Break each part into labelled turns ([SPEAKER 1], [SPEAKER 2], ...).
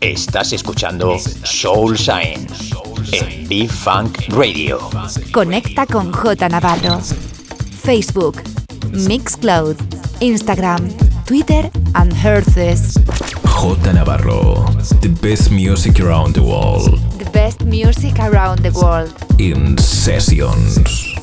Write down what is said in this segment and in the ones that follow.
[SPEAKER 1] Estás escuchando Soul Science en B-Funk Radio.
[SPEAKER 2] Conecta con J Navarro. Facebook, Mixcloud, Instagram, Twitter and Herces.
[SPEAKER 3] J Navarro, the best music around the world.
[SPEAKER 2] The best music around the world.
[SPEAKER 3] In sessions.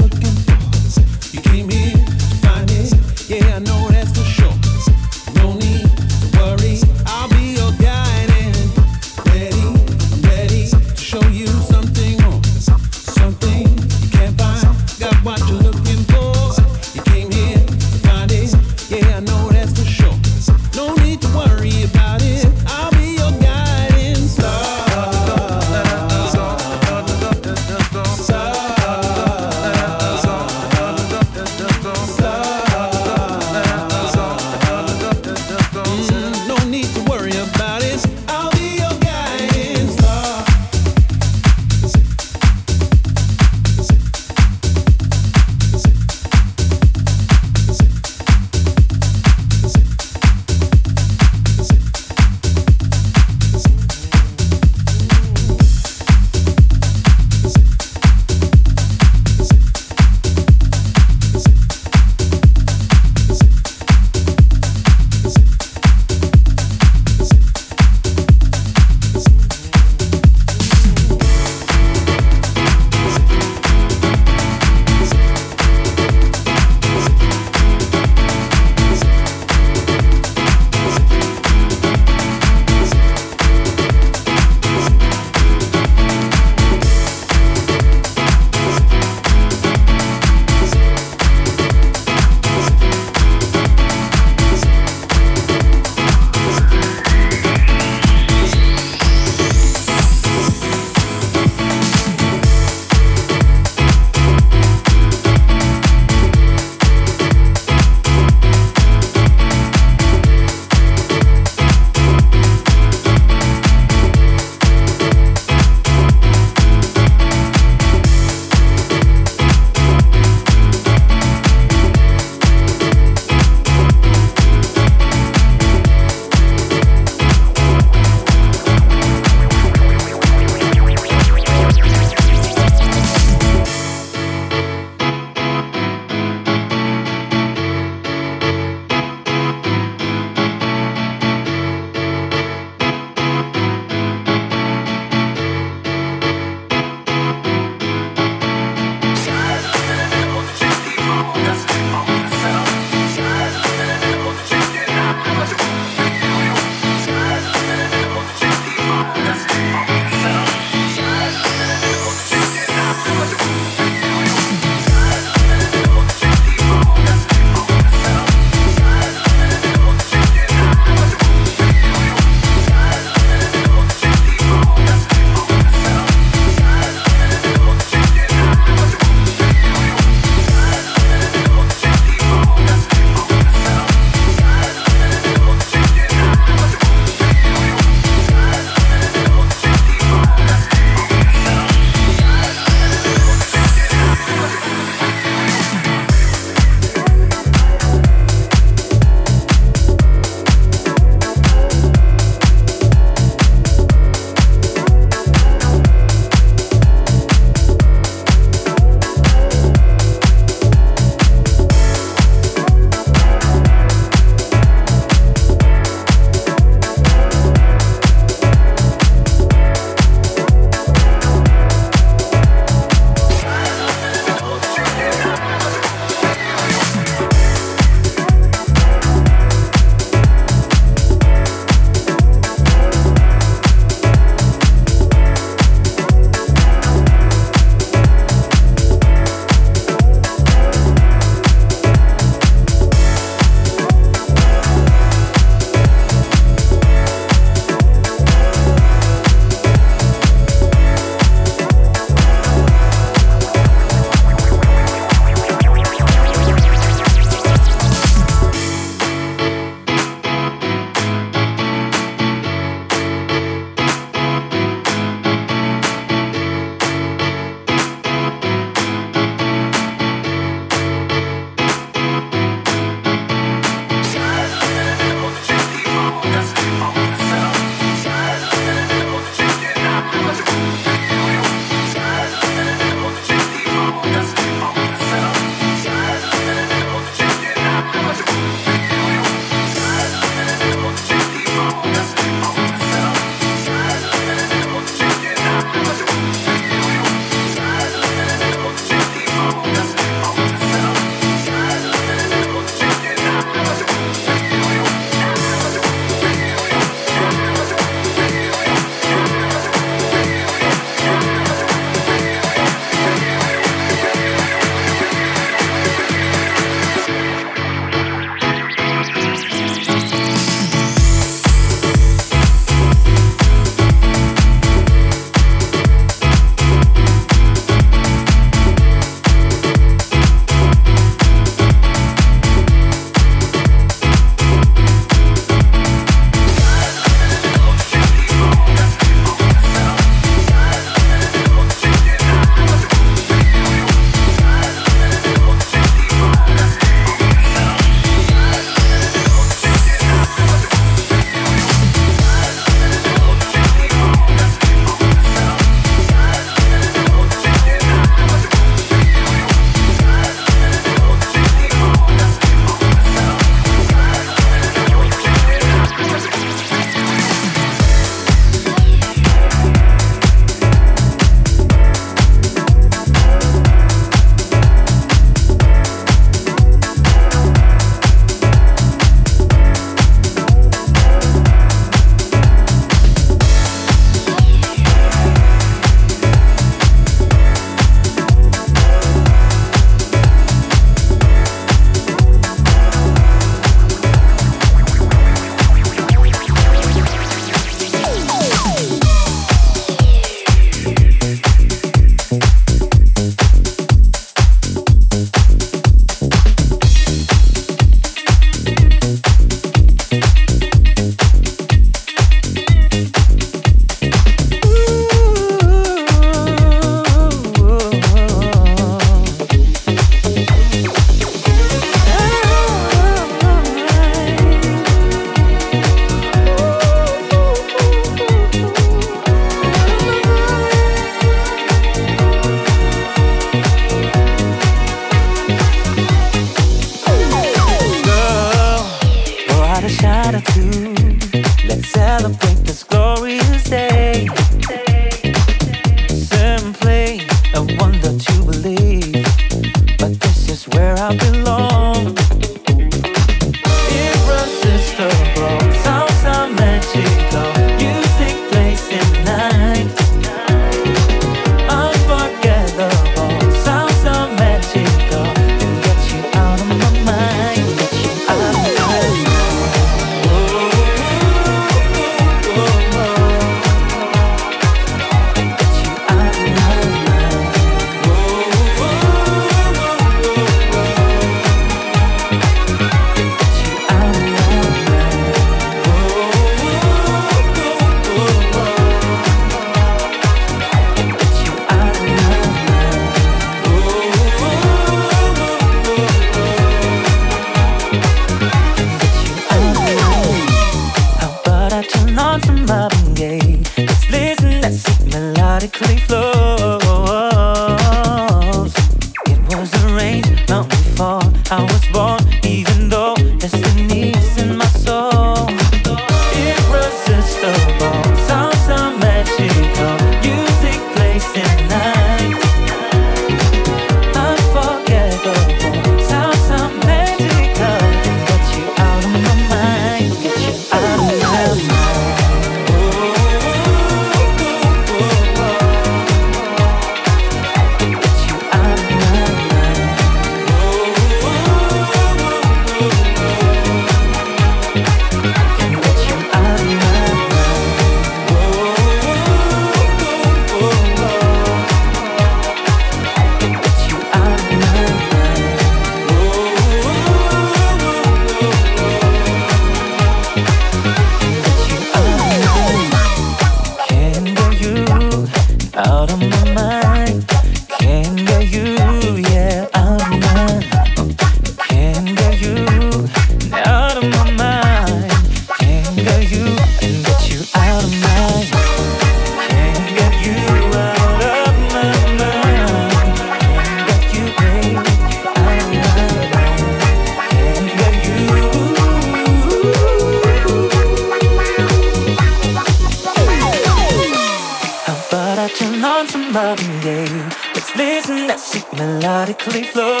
[SPEAKER 4] from loving you. Let's listen that she melodically flows.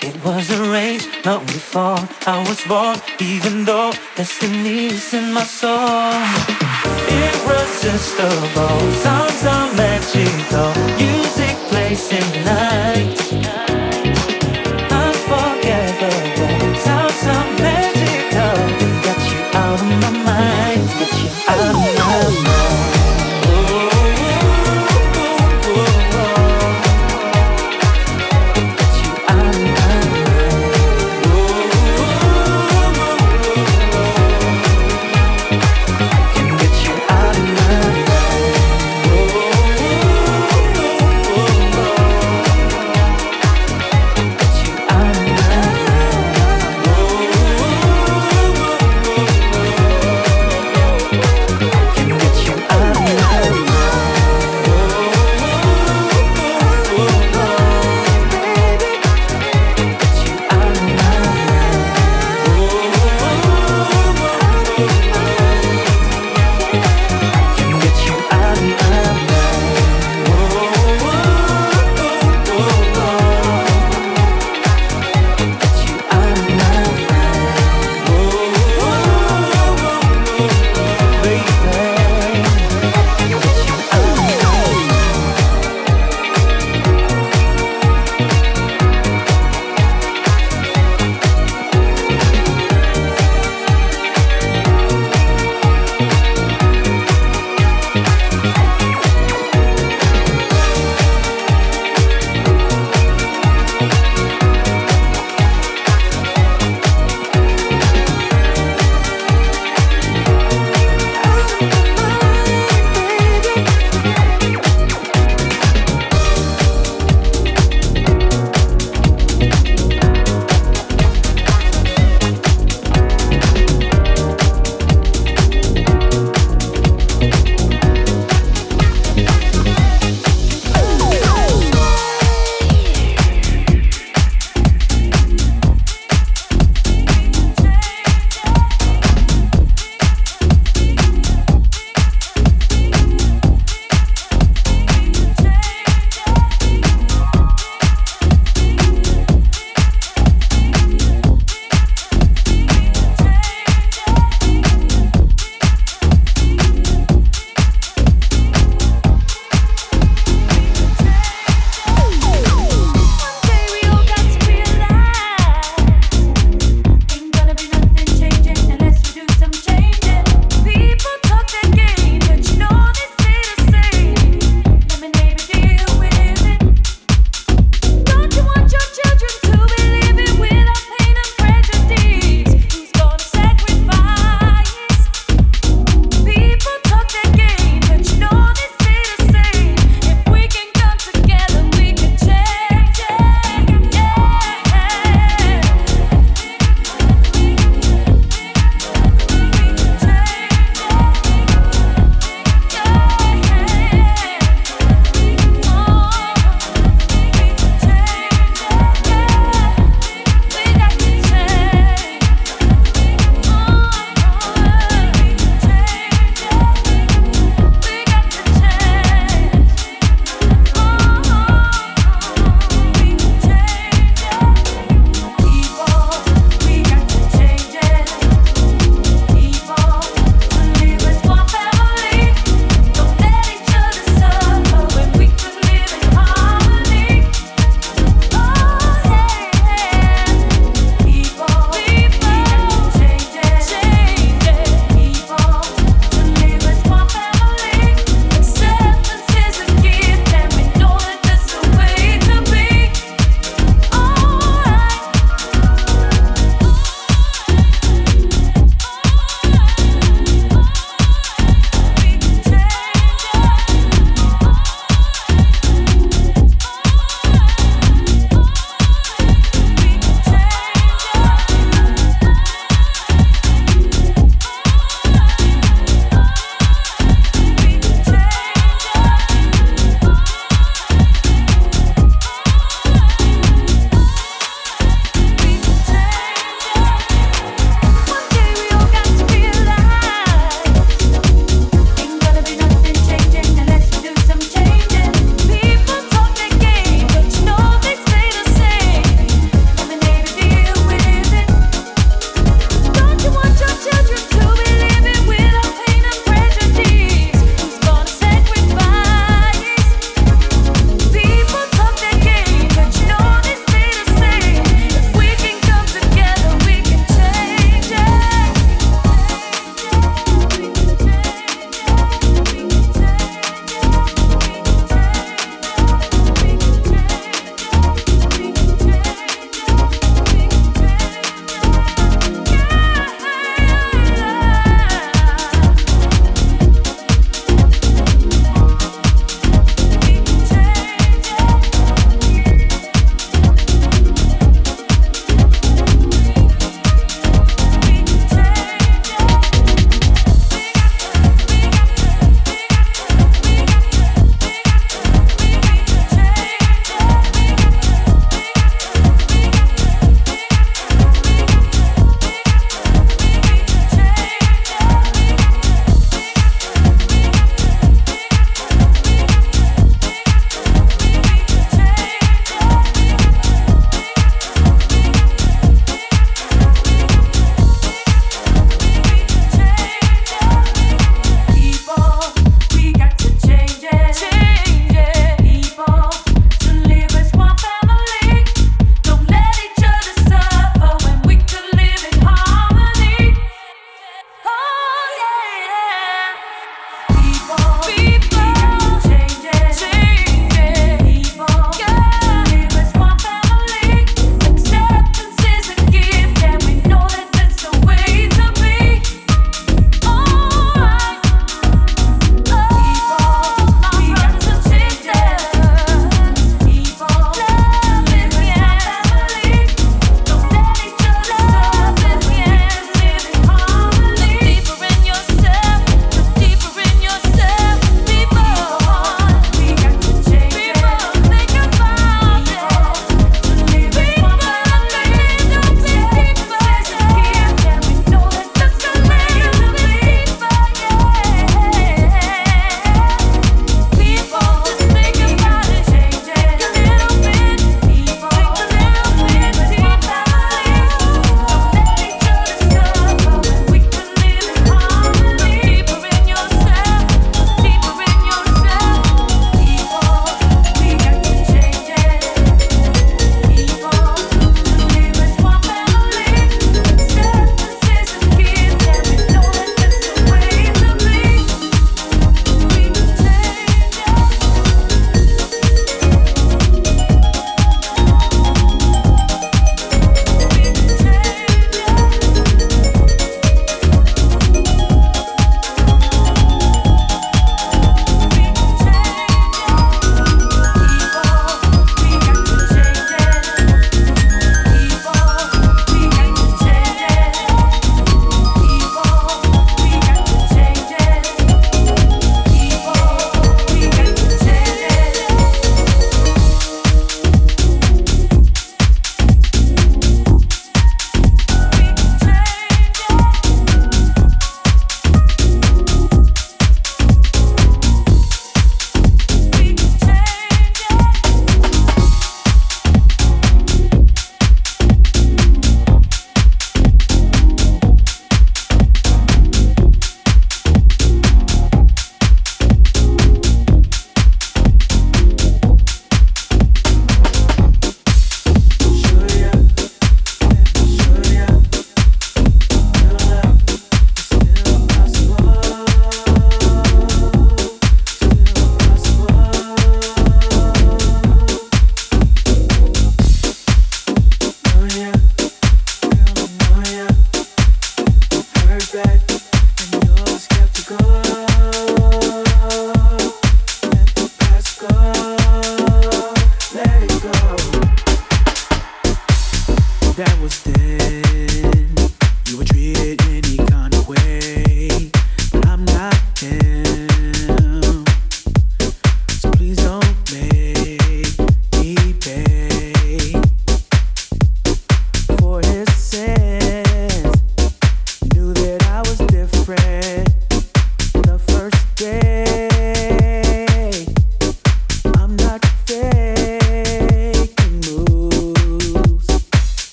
[SPEAKER 4] It was arranged long before I was born, even though destiny is in my soul. Irresistible, sounds are magical, music plays in
[SPEAKER 5] light.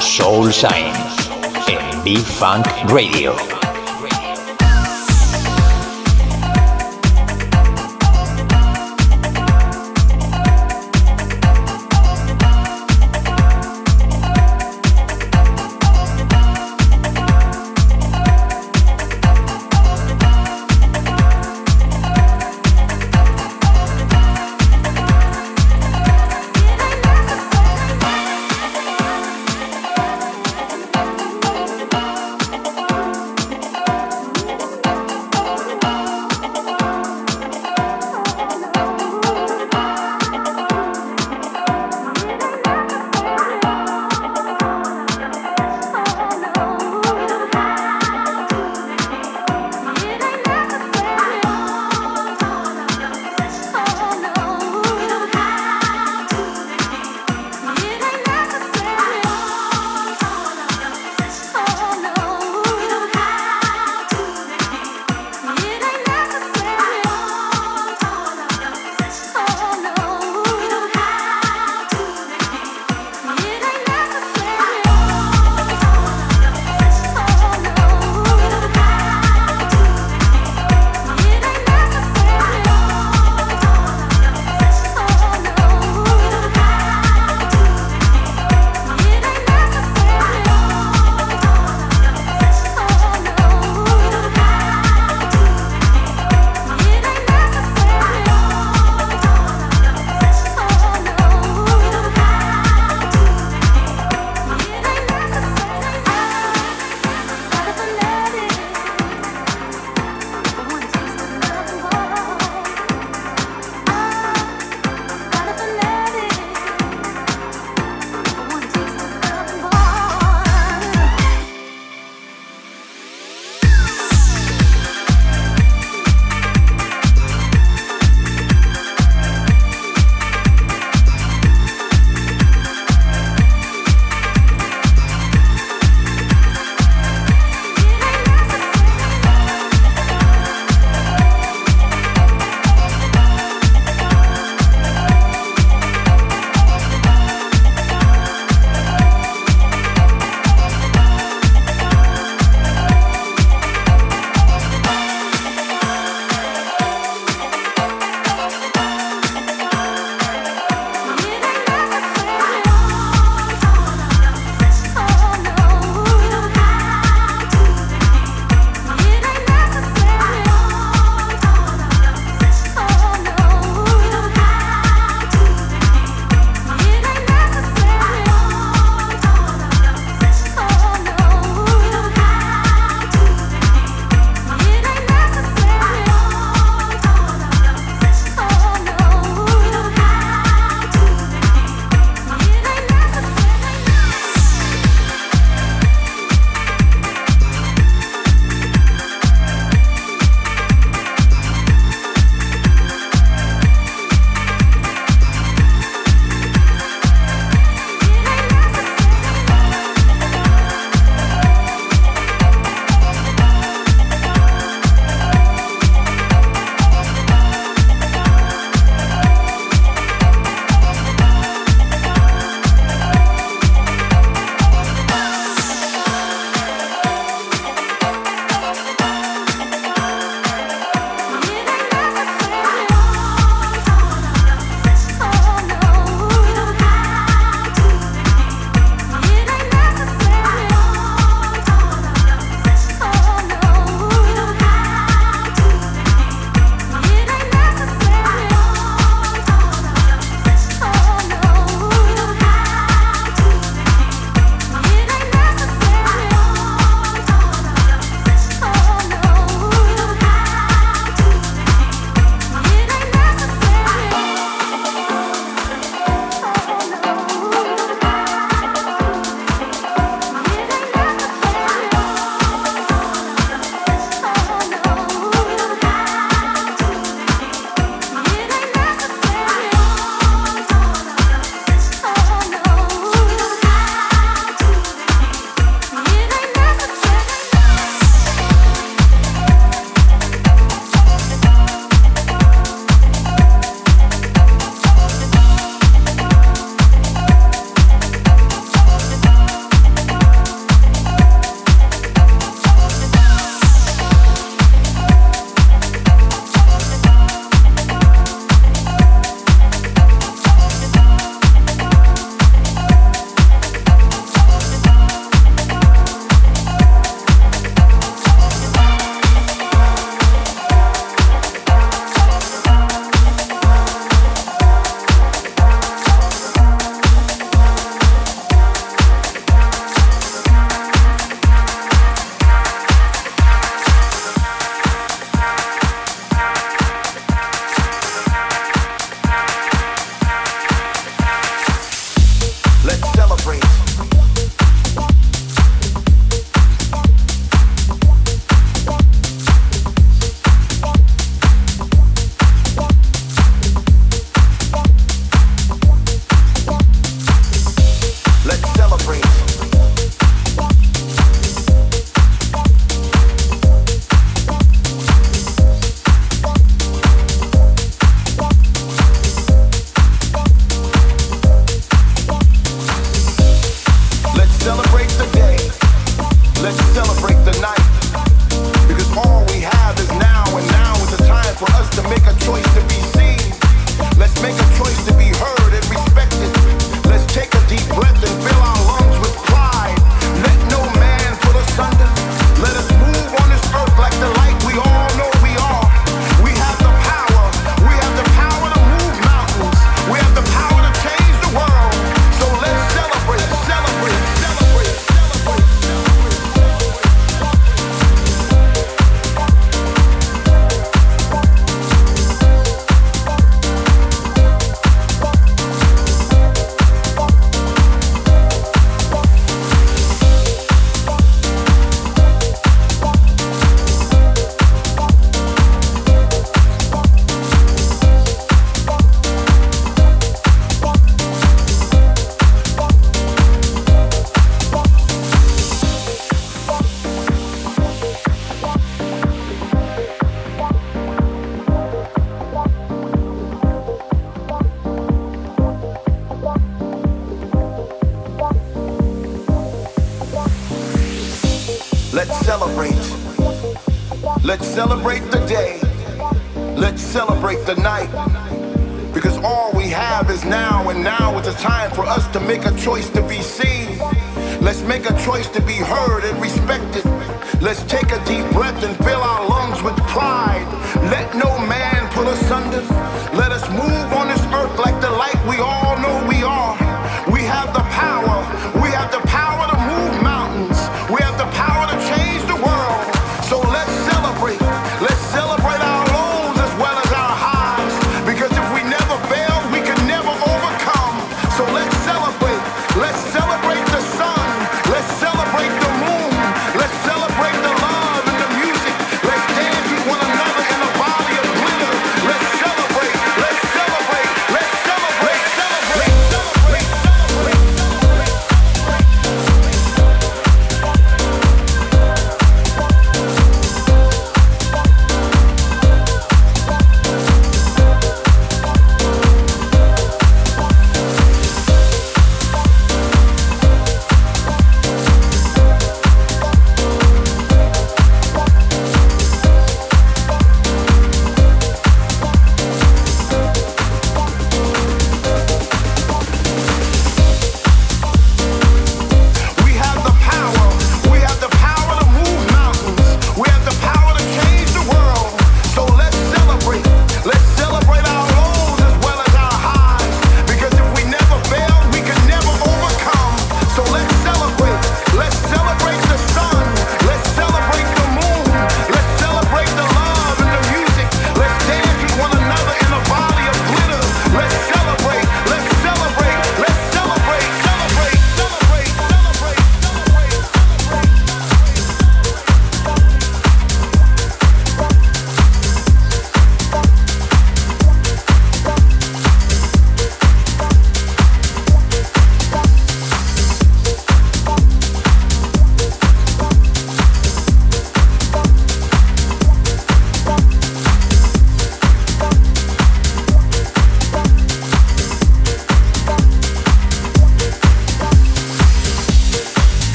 [SPEAKER 5] Soul Shine en B-Funk Radio.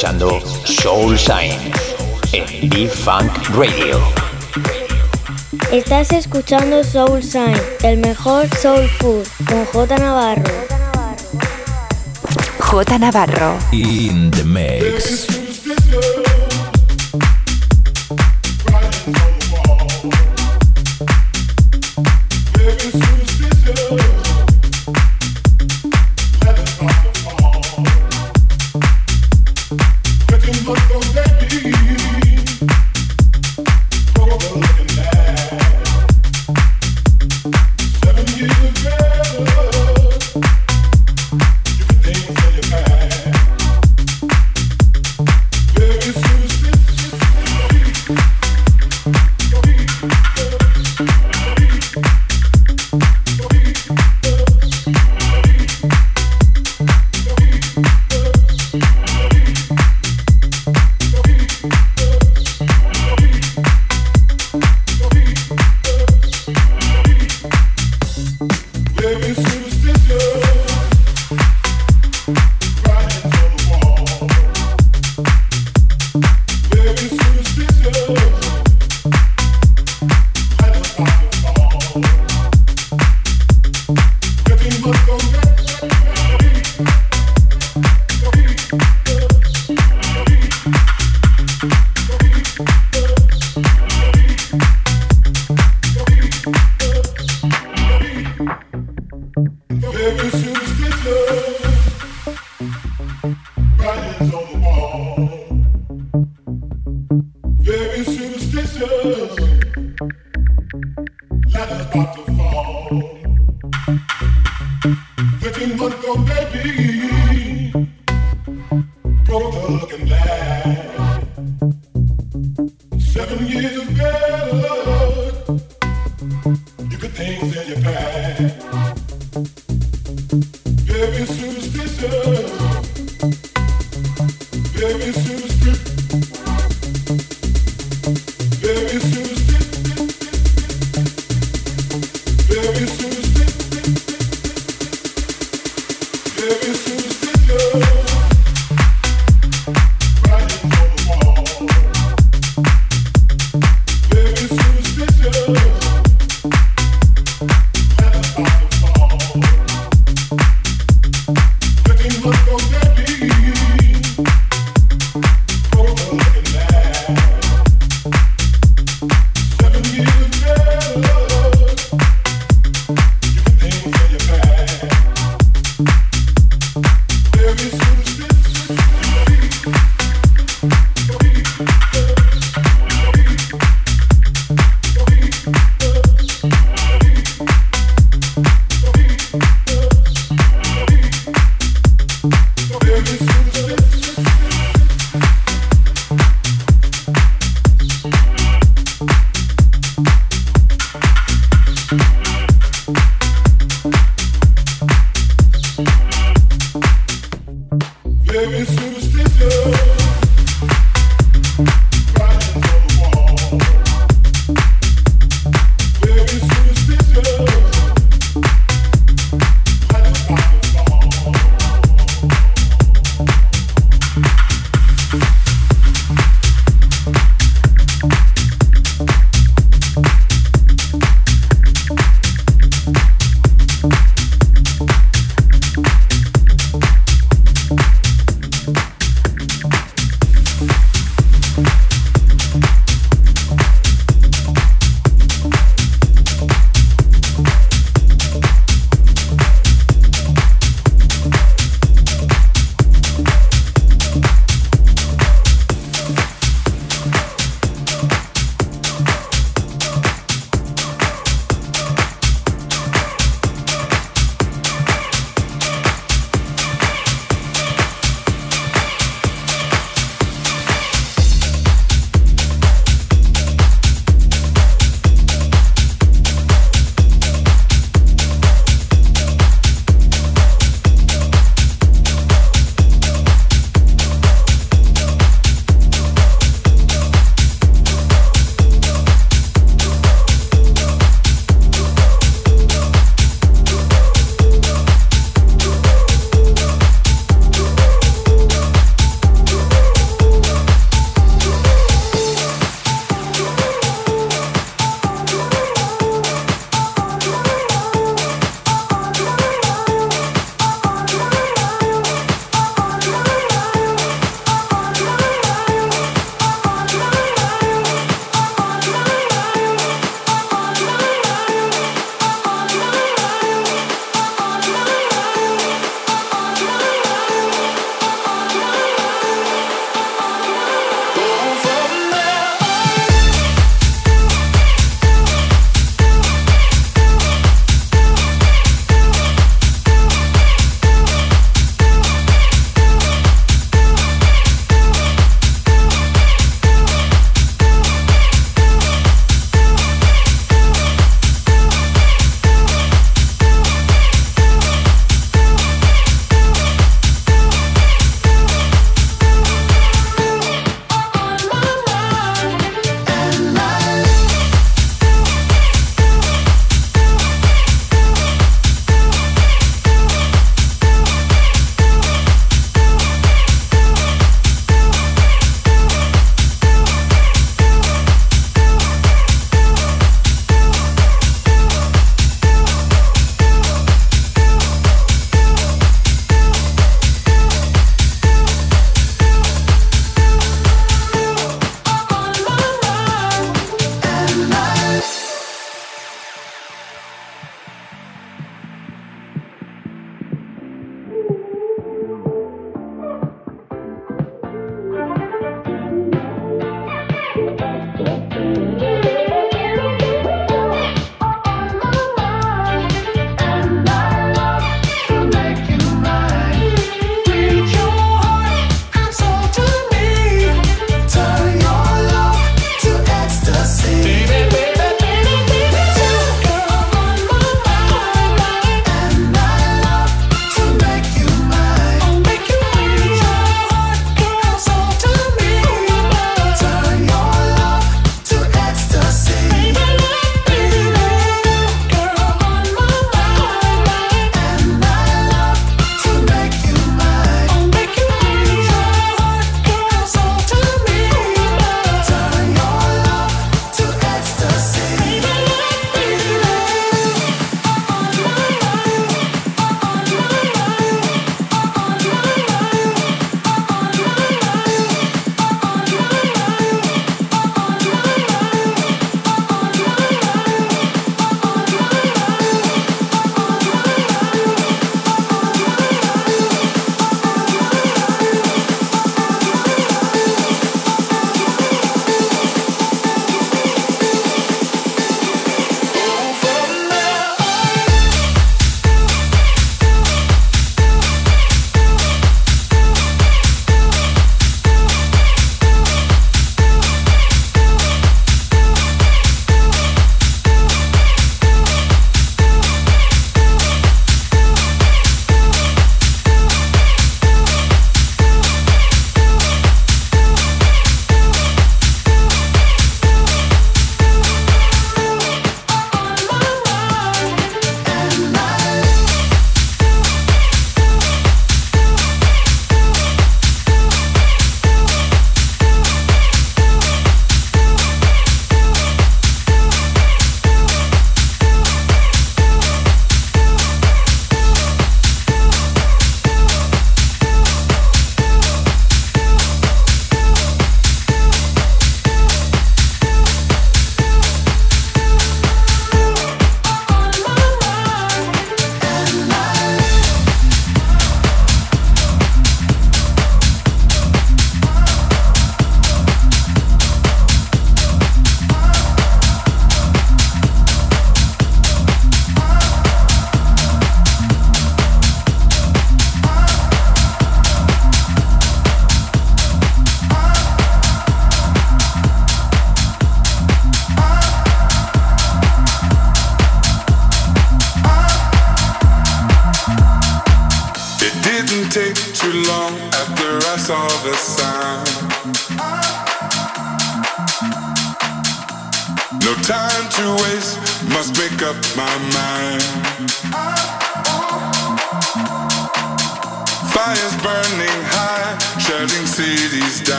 [SPEAKER 5] Escuchando Soul Shine en B-Funk Radio.
[SPEAKER 6] Estás escuchando Soul Shine, el mejor soul food, con J Navarro.
[SPEAKER 2] J Navarro.
[SPEAKER 7] In the mix.